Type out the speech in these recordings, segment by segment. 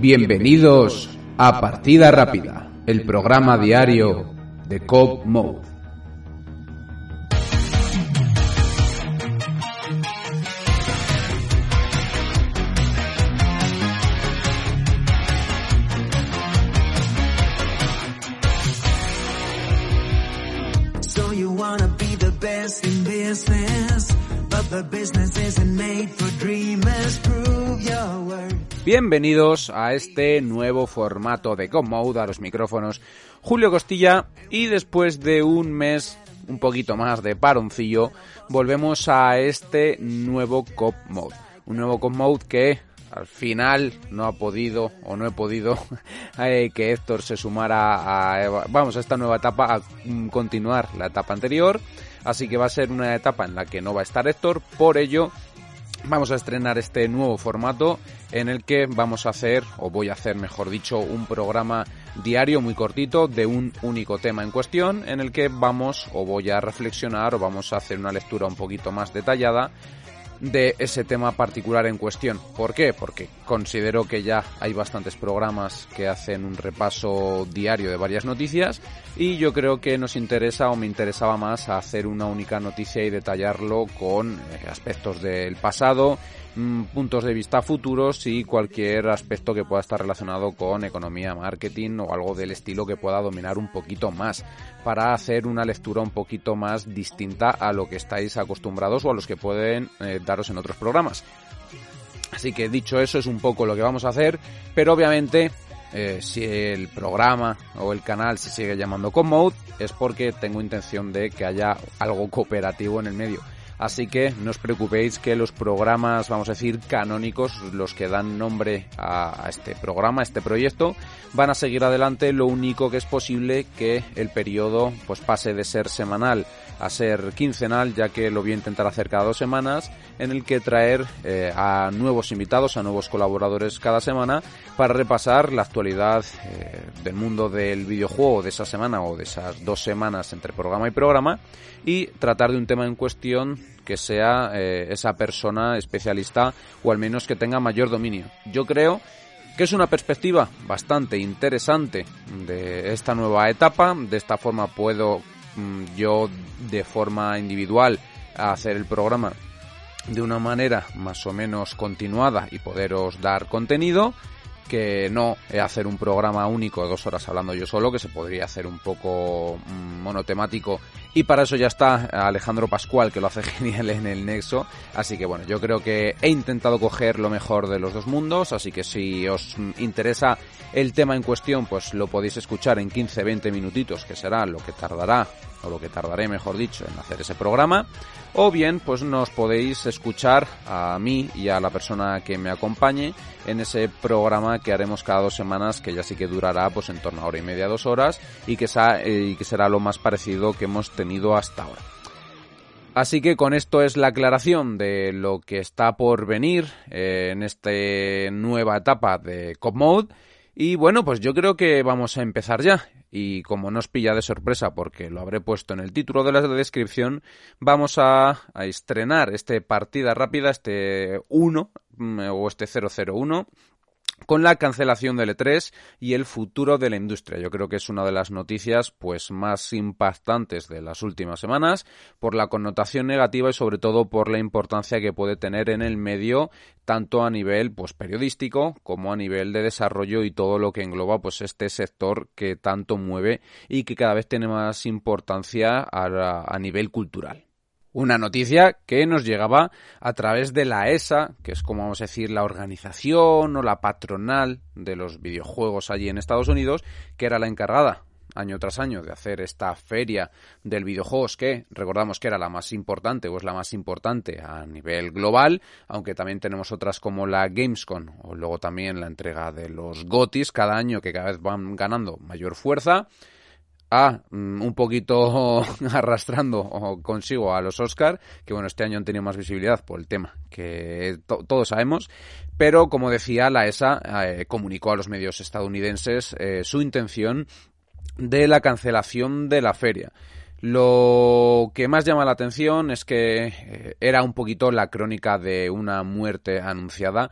Bienvenidos a Partida Rápida, el programa diario de Cop Mode. So you wanna be the best in business, but the business isn't made for Bienvenidos a este nuevo formato de Cop Mode, a los micrófonos Julio Costilla y después de un mes, un poquito más de paroncillo, volvemos a este nuevo Cop Mode. Un nuevo Cop Mode que al final no ha podido o no he podido eh, que Héctor se sumara a, vamos, a esta nueva etapa, a continuar la etapa anterior. Así que va a ser una etapa en la que no va a estar Héctor, por ello vamos a estrenar este nuevo formato en el que vamos a hacer, o voy a hacer mejor dicho, un programa diario muy cortito de un único tema en cuestión en el que vamos o voy a reflexionar o vamos a hacer una lectura un poquito más detallada de ese tema particular en cuestión. ¿Por qué? Porque considero que ya hay bastantes programas que hacen un repaso diario de varias noticias y yo creo que nos interesa o me interesaba más hacer una única noticia y detallarlo con eh, aspectos del pasado, mm, puntos de vista futuros y cualquier aspecto que pueda estar relacionado con economía, marketing o algo del estilo que pueda dominar un poquito más para hacer una lectura un poquito más distinta a lo que estáis acostumbrados o a los que pueden eh, daros en otros programas. Así que dicho eso es un poco lo que vamos a hacer, pero obviamente eh, si el programa o el canal se sigue llamando Commode es porque tengo intención de que haya algo cooperativo en el medio. Así que no os preocupéis que los programas, vamos a decir, canónicos, los que dan nombre a, este programa, a este proyecto, van a seguir adelante. Lo único que es posible que el periodo pues pase de ser semanal a ser quincenal, ya que lo voy a intentar hacer cada dos semanas, en el que traer eh, a nuevos invitados, a nuevos colaboradores cada semana, para repasar la actualidad eh, del mundo del videojuego de esa semana o de esas dos semanas entre programa y programa, y tratar de un tema en cuestión que sea eh, esa persona especialista o al menos que tenga mayor dominio. Yo creo que es una perspectiva bastante interesante de esta nueva etapa. De esta forma puedo mm, yo de forma individual hacer el programa de una manera más o menos continuada y poderos dar contenido que no hacer un programa único de dos horas hablando yo solo, que se podría hacer un poco mm, monotemático. Y para eso ya está Alejandro Pascual, que lo hace genial en el Nexo. Así que bueno, yo creo que he intentado coger lo mejor de los dos mundos. Así que si os interesa el tema en cuestión, pues lo podéis escuchar en 15-20 minutitos, que será lo que tardará, o lo que tardaré, mejor dicho, en hacer ese programa. O bien, pues nos podéis escuchar a mí y a la persona que me acompañe en ese programa que haremos cada dos semanas, que ya sí que durará pues en torno a hora y media, dos horas, y que, y que será lo más parecido que hemos tenido hasta ahora. Así que con esto es la aclaración de lo que está por venir eh, en esta nueva etapa de Cop Mode. Y bueno, pues yo creo que vamos a empezar ya. Y como no os pilla de sorpresa porque lo habré puesto en el título de la descripción, vamos a, a estrenar este partida rápida, este 1 mm, o este 001 con la cancelación del E3 y el futuro de la industria. Yo creo que es una de las noticias pues más impactantes de las últimas semanas por la connotación negativa y sobre todo por la importancia que puede tener en el medio tanto a nivel pues periodístico como a nivel de desarrollo y todo lo que engloba pues este sector que tanto mueve y que cada vez tiene más importancia a, a nivel cultural. Una noticia que nos llegaba a través de la ESA, que es como vamos a decir la organización o la patronal de los videojuegos allí en Estados Unidos, que era la encargada año tras año de hacer esta feria del videojuegos que recordamos que era la más importante o es la más importante a nivel global, aunque también tenemos otras como la Gamescom o luego también la entrega de los GOTIS cada año que cada vez van ganando mayor fuerza a mm, un poquito arrastrando consigo a los Oscar, que bueno, este año han tenido más visibilidad por el tema que todos sabemos, pero como decía, la ESA eh, comunicó a los medios estadounidenses eh, su intención de la cancelación de la feria. Lo que más llama la atención es que eh, era un poquito la crónica de una muerte anunciada.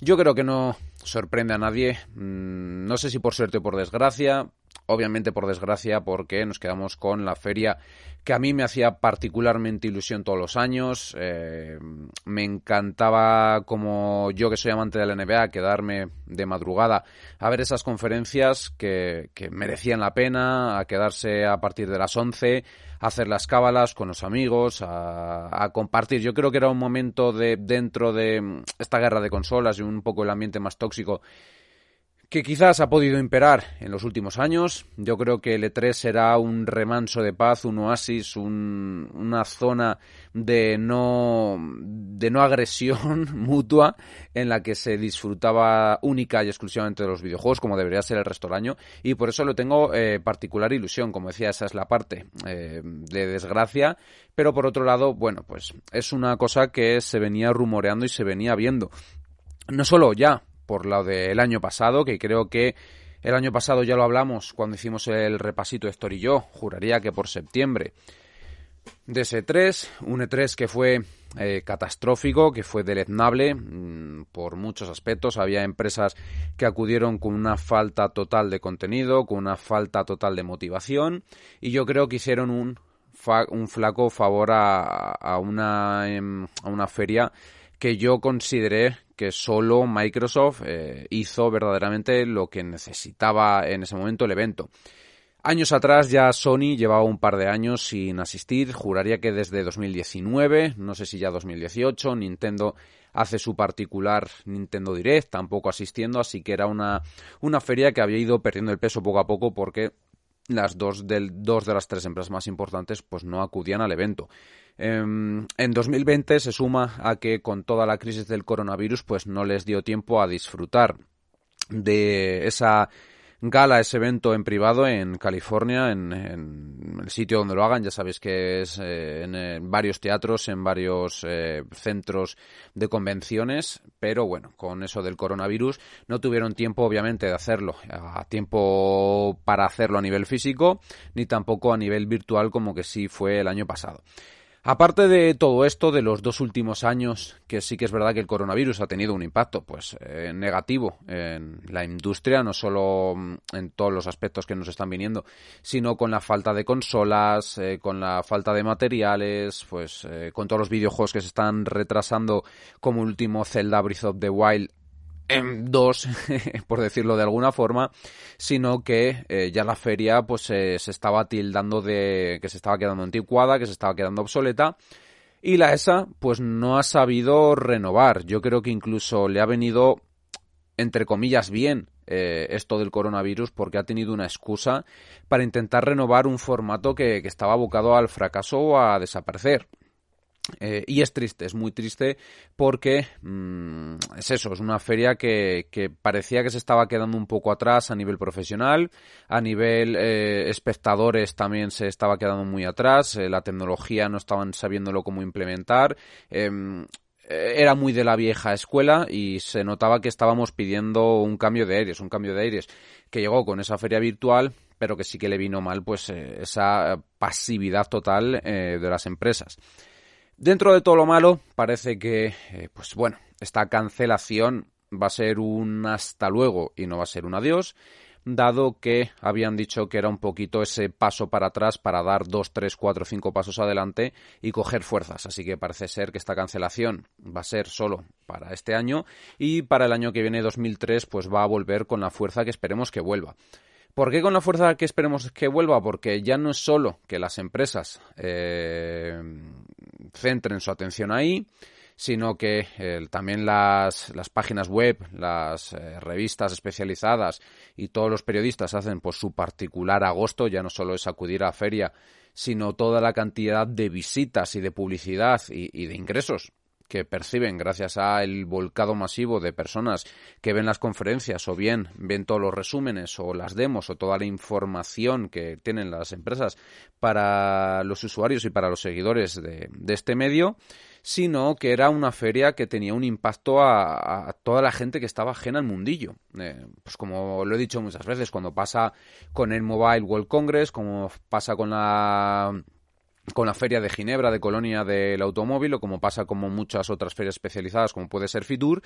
Yo creo que no sorprende a nadie, mm, no sé si por suerte o por desgracia, obviamente por desgracia porque nos quedamos con la feria que a mí me hacía particularmente ilusión todos los años. Eh, me encantaba, como yo que soy amante de la NBA, quedarme de madrugada a ver esas conferencias que, merecían la pena, a quedarse a partir de las 11, a hacer las cábalas con los amigos, a, a compartir. Yo creo que era un momento de dentro de esta guerra de consolas y un poco el ambiente más tóxico que quizás ha podido imperar en los últimos años. Yo creo que el E3 será un remanso de paz, un oasis, una zona de no, de no agresión mutua en la que se disfrutaba única y exclusivamente de los videojuegos, como debería ser el resto del año. Y por eso lo tengo eh, particular ilusión. Como decía, esa es la parte eh, de desgracia. Pero por otro lado, bueno, pues es una cosa que se venía rumoreando y se venía viendo. No solo ya por lo del año pasado, que creo que el año pasado ya lo hablamos cuando hicimos el repasito Héctor y yo, juraría que por septiembre de ese 3, un E3 que fue eh, catastrófico, que fue deleznable mm, por muchos aspectos. Había empresas que acudieron con una falta total de contenido, con una falta total de motivación, y yo creo que hicieron un, un flaco favor a, a, una, em, a una feria que yo consideré que solo Microsoft eh, hizo verdaderamente lo que necesitaba en ese momento el evento. Años atrás ya Sony llevaba un par de años sin asistir, juraría que desde 2019, no sé si ya 2018, Nintendo hace su particular Nintendo Direct, tampoco asistiendo, así que era una, una feria que había ido perdiendo el peso poco a poco porque las dos, del, dos de las tres empresas más importantes pues no acudían al evento. Em, en 2020 se suma a que con toda la crisis del coronavirus pues no les dio tiempo a disfrutar de esa gala, ese evento en privado en California, en, el sitio donde lo hagan. Ya sabéis que es eh, en, varios teatros, en varios eh, centros de convenciones, pero bueno, con eso del coronavirus no tuvieron tiempo, obviamente, de hacerlo tiempo para hacerlo a nivel físico, ni tampoco a nivel virtual como que sí fue el año pasado. Aparte de todo esto, de los dos últimos años, que sí que es verdad que el coronavirus ha tenido un impacto pues eh, negativo en la industria, no solo mm, en todos los aspectos que nos están viniendo, sino con la falta de consolas, eh, con la falta de materiales, pues eh, con todos los videojuegos que se están retrasando, como último Zelda Breath of the Wild dos, por decirlo de alguna forma, sino que eh, ya la feria pues se estaba tildando de que se estaba quedando anticuada, que se estaba quedando obsoleta y la ESA pues no ha sabido renovar. Yo creo que incluso le ha venido entre comillas bien eh, esto del coronavirus porque ha tenido una excusa para intentar renovar un formato que, que estaba abocado al fracaso o a desaparecer. Eh, y es triste, es muy triste porque mm, es eso, es una feria que, parecía que se estaba quedando un poco atrás a nivel profesional, a nivel eh, espectadores también se estaba quedando muy atrás, eh, la tecnología no estaban sabiéndolo cómo implementar, em, era muy de la vieja escuela y se notaba que estábamos pidiendo un cambio de aires, un cambio de aires que llegó con esa feria virtual, pero que sí que le vino mal pues esa pasividad total de las empresas. Dentro de todo lo malo, parece que, eh, pues bueno, esta cancelación va a ser un hasta luego y no va a ser un adiós, dado que habían dicho que era un poquito ese paso para atrás para dar dos, tres, cuatro, cinco pasos adelante y coger fuerzas. Así que parece ser que esta cancelación va a ser solo para este año y para el año que viene 2003 pues va a volver con la fuerza que esperemos que vuelva. ¿Por qué con la fuerza que esperemos que vuelva? Porque ya no es solo que las empresas eh, centren su atención ahí, sino que eh, también las, las, páginas web, las eh, revistas especializadas y todos los periodistas hacen pues su particular agosto, ya no solo es acudir a la feria, sino toda la cantidad de visitas y de publicidad y de ingresos que perciben gracias al volcado masivo de personas que ven las conferencias o bien ven todos los resúmenes o las demos o toda la información que tienen las empresas para los usuarios y para los seguidores de, este medio, sino que era una feria que tenía un impacto a, toda la gente que estaba ajena al mundillo. Eh, pues como lo he dicho muchas veces, cuando pasa con el Mobile World Congress, como pasa con la con la feria de Ginebra de Colonia del Automóvil o como pasa como muchas otras ferias especializadas como puede ser Fitur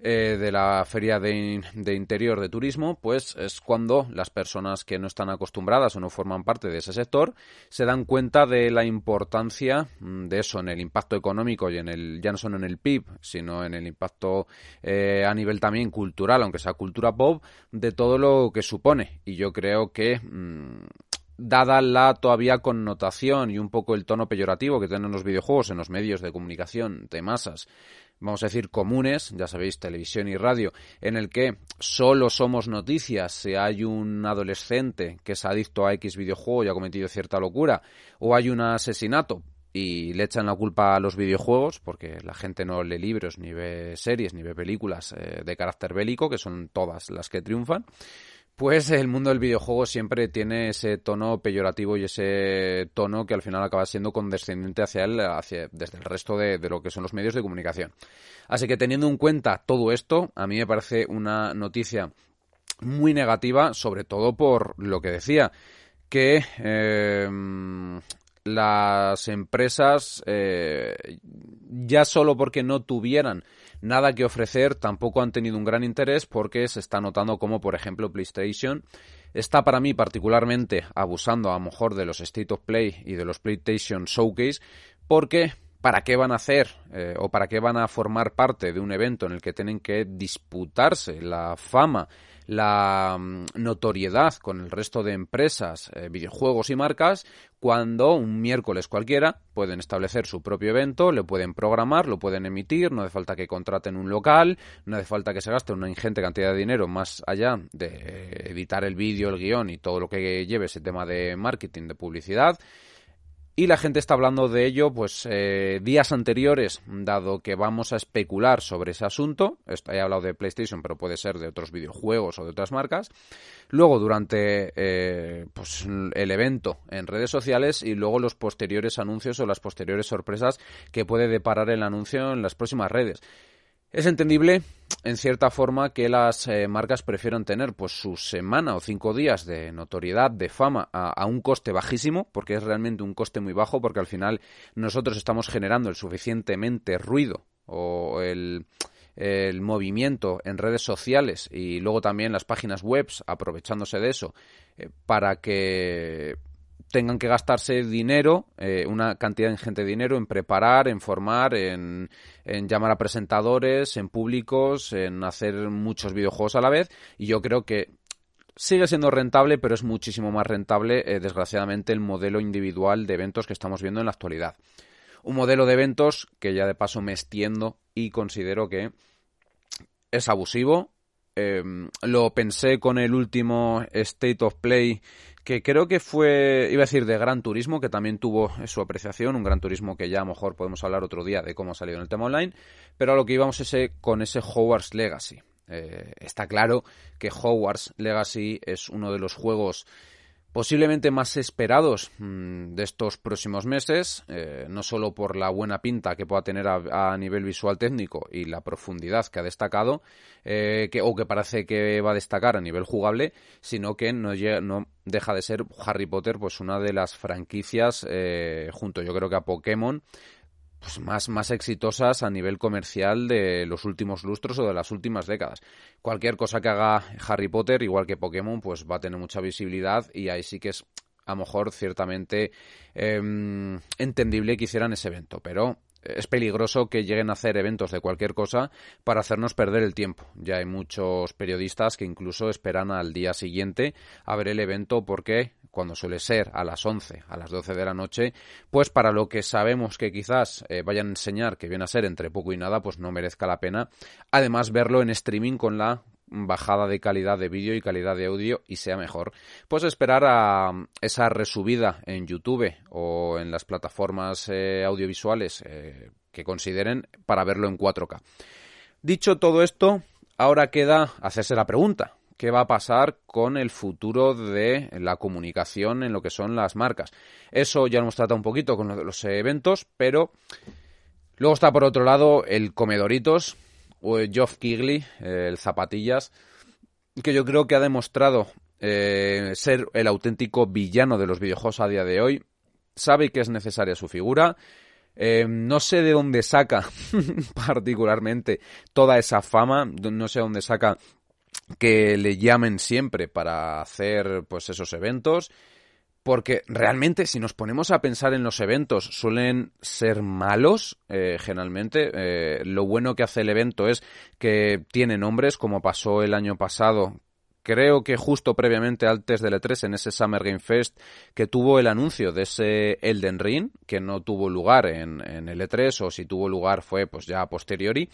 eh, de la feria de, de, interior de turismo pues es cuando las personas que no están acostumbradas o no forman parte de ese sector se dan cuenta de la importancia mm, de eso en el impacto económico y en el ya no solo en el PIB sino en el impacto eh, a nivel también cultural aunque sea cultura pop de todo lo que supone. Y yo creo que mm, dada la todavía connotación y un poco el tono peyorativo que tienen los videojuegos en los medios de comunicación de masas, vamos a decir comunes, ya sabéis, televisión y radio, en el que solo somos noticias si hay un adolescente que es adicto a X videojuego y ha cometido cierta locura, o hay un asesinato y le echan la culpa a los videojuegos porque la gente no lee libros, ni ve series, ni ve películas eh, de carácter bélico, que son todas las que triunfan pues el mundo del videojuego siempre tiene ese tono peyorativo y ese tono que al final acaba siendo condescendiente hacia él, hacia, desde el resto de, lo que son los medios de comunicación. Así que teniendo en cuenta todo esto, a mí me parece una noticia muy negativa, sobre todo por lo que decía, que eh, las empresas, eh, ya solo porque no tuvieran nada que ofrecer, tampoco han tenido un gran interés porque se está notando como, por ejemplo, PlayStation está para mí particularmente abusando a lo mejor de los State of Play y de los PlayStation Showcase porque ¿para qué van a hacer eh, o para qué van a formar parte de un evento en el que tienen que disputarse la fama la mm, notoriedad con el resto de empresas, eh, videojuegos y marcas, cuando un miércoles cualquiera pueden establecer su propio evento, lo pueden programar, lo pueden emitir, no hace falta que contraten un local, no hace falta que se gaste una ingente cantidad de dinero más allá de editar el vídeo, el guion y todo lo que lleve ese tema de marketing, de publicidad y la gente está hablando de ello, pues, eh, días anteriores, dado que vamos a especular sobre ese asunto. He hablado de PlayStation, pero puede ser de otros videojuegos o de otras marcas. Luego, durante eh, pues, el evento en redes sociales y luego los posteriores anuncios o las posteriores sorpresas que puede deparar el anuncio en las próximas redes. Es entendible, en cierta forma, que las eh, marcas prefieran tener pues su semana o cinco días de notoriedad, de fama, a, un coste bajísimo, porque es realmente un coste muy bajo, porque al final nosotros estamos generando el suficientemente ruido o el, movimiento en redes sociales y luego también las páginas web aprovechándose de eso eh, para que tengan que gastarse dinero, eh, una cantidad ingente de dinero en preparar, en formar, en, llamar a presentadores, en públicos, en hacer muchos videojuegos a la vez. Y yo creo que sigue siendo rentable, pero es muchísimo más rentable, eh, desgraciadamente, el modelo individual de eventos que estamos viendo en la actualidad. Un modelo de eventos que ya de paso me extiendo y considero que es abusivo. Em, lo pensé con el último State of Play que creo que fue, iba a decir, de Gran Turismo, que también tuvo su apreciación, un Gran Turismo que ya a lo mejor podemos hablar otro día de cómo ha salido en el tema online, pero a lo que íbamos ese, con ese Hogwarts Legacy. Eh, está claro que Hogwarts Legacy es uno de los juegos posiblemente más esperados mm, de estos próximos meses, eh, no solo por la buena pinta que pueda tener a, nivel visual técnico y la profundidad que ha destacado, eh, o que parece que va a destacar a nivel jugable, sino que no, no deja de ser Harry Potter pues una de las franquicias, eh, junto yo creo que a Pokémon, pues más, más exitosas a nivel comercial de los últimos lustros o de las últimas décadas. Cualquier cosa que haga Harry Potter, igual que Pokémon, pues va a tener mucha visibilidad y ahí sí que es a lo mejor ciertamente em, entendible que hicieran ese evento, pero es peligroso que lleguen a hacer eventos de cualquier cosa para hacernos perder el tiempo. Ya hay muchos periodistas que incluso esperan al día siguiente a ver el evento porque cuando suele ser a las 11, a las 12 de la noche, pues para lo que sabemos que quizás eh, vayan a enseñar que viene a ser entre poco y nada, pues no merezca la pena. Además, verlo en streaming con la bajada de calidad de vídeo y calidad de audio y sea mejor, pues esperar a esa resubida en YouTube o en las plataformas eh, audiovisuales eh, que consideren para verlo en 4K. Dicho todo esto, ahora queda hacerse la pregunta. ¿Qué va a pasar con el futuro de la comunicación en lo que son las marcas? Eso ya lo hemos tratado un poquito con los eventos, pero luego está por otro lado el Comedoritos, o Geoff Kigley, el Zapatillas, que yo creo que ha demostrado eh, ser el auténtico villano de los videojuegos a día de hoy. Sabe que es necesaria su figura. Eh, no sé de dónde saca particularmente toda esa fama, no sé de dónde saca que le llamen siempre para hacer pues esos eventos porque realmente si nos ponemos a pensar en los eventos suelen ser malos eh, generalmente. Eh, lo bueno que hace el evento es que tiene nombres como pasó el año pasado. Creo que justo previamente antes del E3 en ese Summer Game Fest que tuvo el anuncio de ese Elden Ring que no tuvo lugar en, en el E3 o si tuvo lugar fue pues ya a posteriori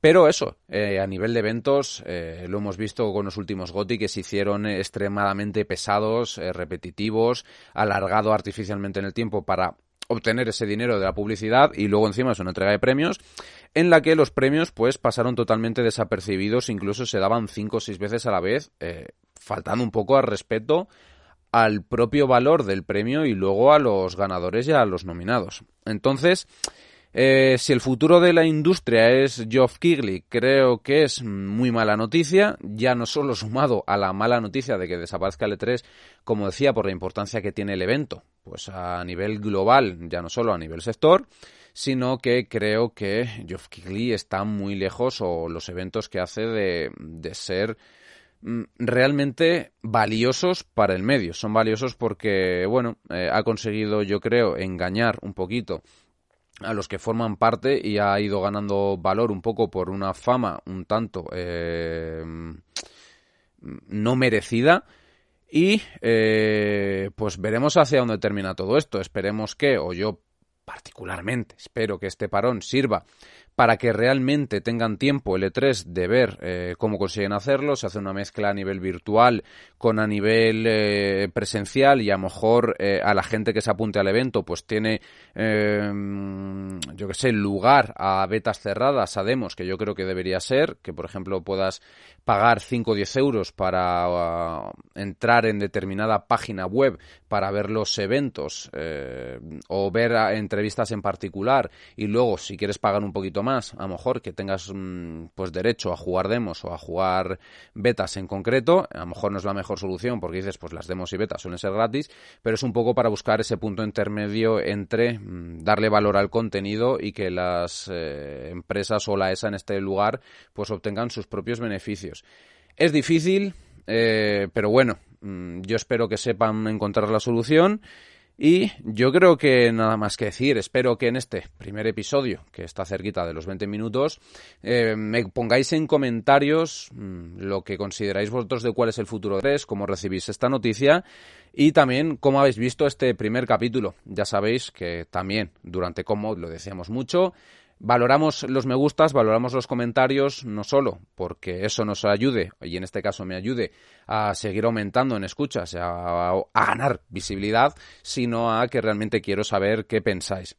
pero eso, eh, a nivel de eventos, eh, lo hemos visto con los últimos GOTI que se hicieron extremadamente pesados, eh, repetitivos, alargado artificialmente en el tiempo para obtener ese dinero de la publicidad y luego encima es una entrega de premios en la que los premios pues pasaron totalmente desapercibidos, incluso se daban cinco o seis veces a la vez, faltando un poco al respeto al propio valor del premio y luego a los ganadores y a los nominados. Entonces, eh, si el futuro de la industria es Geoff Kigley, creo que es muy mala noticia, ya no solo sumado a la mala noticia de que desaparezca el E3, como decía, por la importancia que tiene el evento, pues a nivel global, ya no solo a nivel sector, sino que creo que Geoff Kigley está muy lejos o los eventos que hace de, ser mm, realmente valiosos para el medio. Son valiosos porque, bueno, eh, ha conseguido, yo creo, engañar un poquito a los que forman parte y ha ido ganando valor un poco por una fama un tanto eh, no merecida y eh, pues veremos hacia dónde termina todo esto. Esperemos que, o yo particularmente espero que este parón sirva para que realmente tengan tiempo el E3 de ver eh, cómo consiguen hacerlo. Se hace una mezcla a nivel virtual con a nivel eh, presencial y a lo mejor eh, a la gente que se apunte al evento pues tiene, yo que sé, lugar a betas cerradas, a demos, que yo creo que debería ser, que por ejemplo puedas pagar 5 o 10 euros para uh, entrar en determinada página web para ver los eventos o ver entrevistas en particular y luego si quieres pagar un poquito más más, a lo mejor que tengas mm, pues derecho a jugar demos o a jugar betas en concreto, a lo mejor no es la mejor solución porque dices pues las demos y betas suelen ser gratis, pero es un poco para buscar ese punto intermedio entre mm, darle valor al contenido y que las eh, empresas o la ESA en este lugar pues obtengan sus propios beneficios. Es difícil, eh, pero bueno, mm, yo espero que sepan encontrar la solución y yo creo que nada más que decir, espero que en este primer episodio, que está cerquita de los 20 minutos, eh, me pongáis en comentarios mm, lo que consideráis vosotros de cuál es el futuro de 3, cómo recibís esta noticia y también cómo habéis visto este primer capítulo. Ya sabéis que también durante cómo lo decíamos mucho, Valoramos los me gustas, valoramos los comentarios, no solo porque eso nos ayude, y en este caso me ayude a seguir aumentando en escuchas, a, ganar visibilidad, sino a que realmente quiero saber qué pensáis.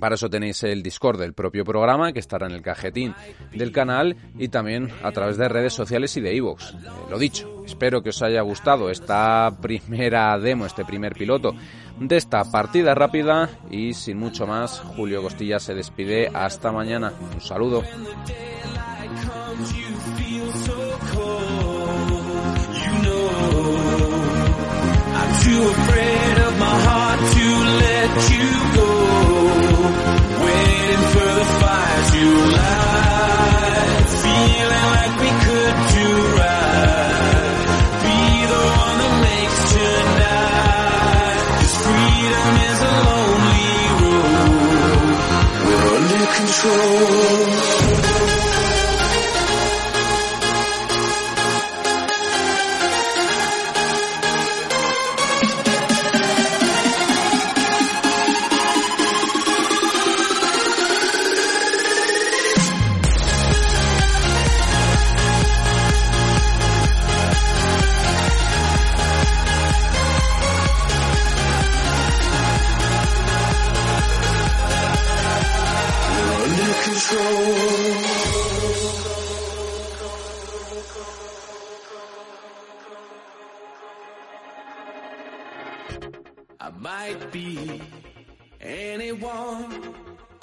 Para eso tenéis el Discord del propio programa, que estará en el cajetín del canal y también a través de redes sociales y de iVoox. Eh, lo dicho, espero que os haya gustado esta primera demo, este primer piloto de esta partida rápida y sin mucho más, Julio Costilla se despide. Hasta mañana. Un saludo.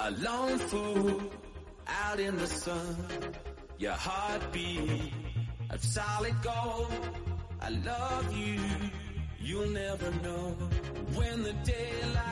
A lone fool out in the sun. Your heartbeat of solid gold. I love you, you'll never know. When the daylight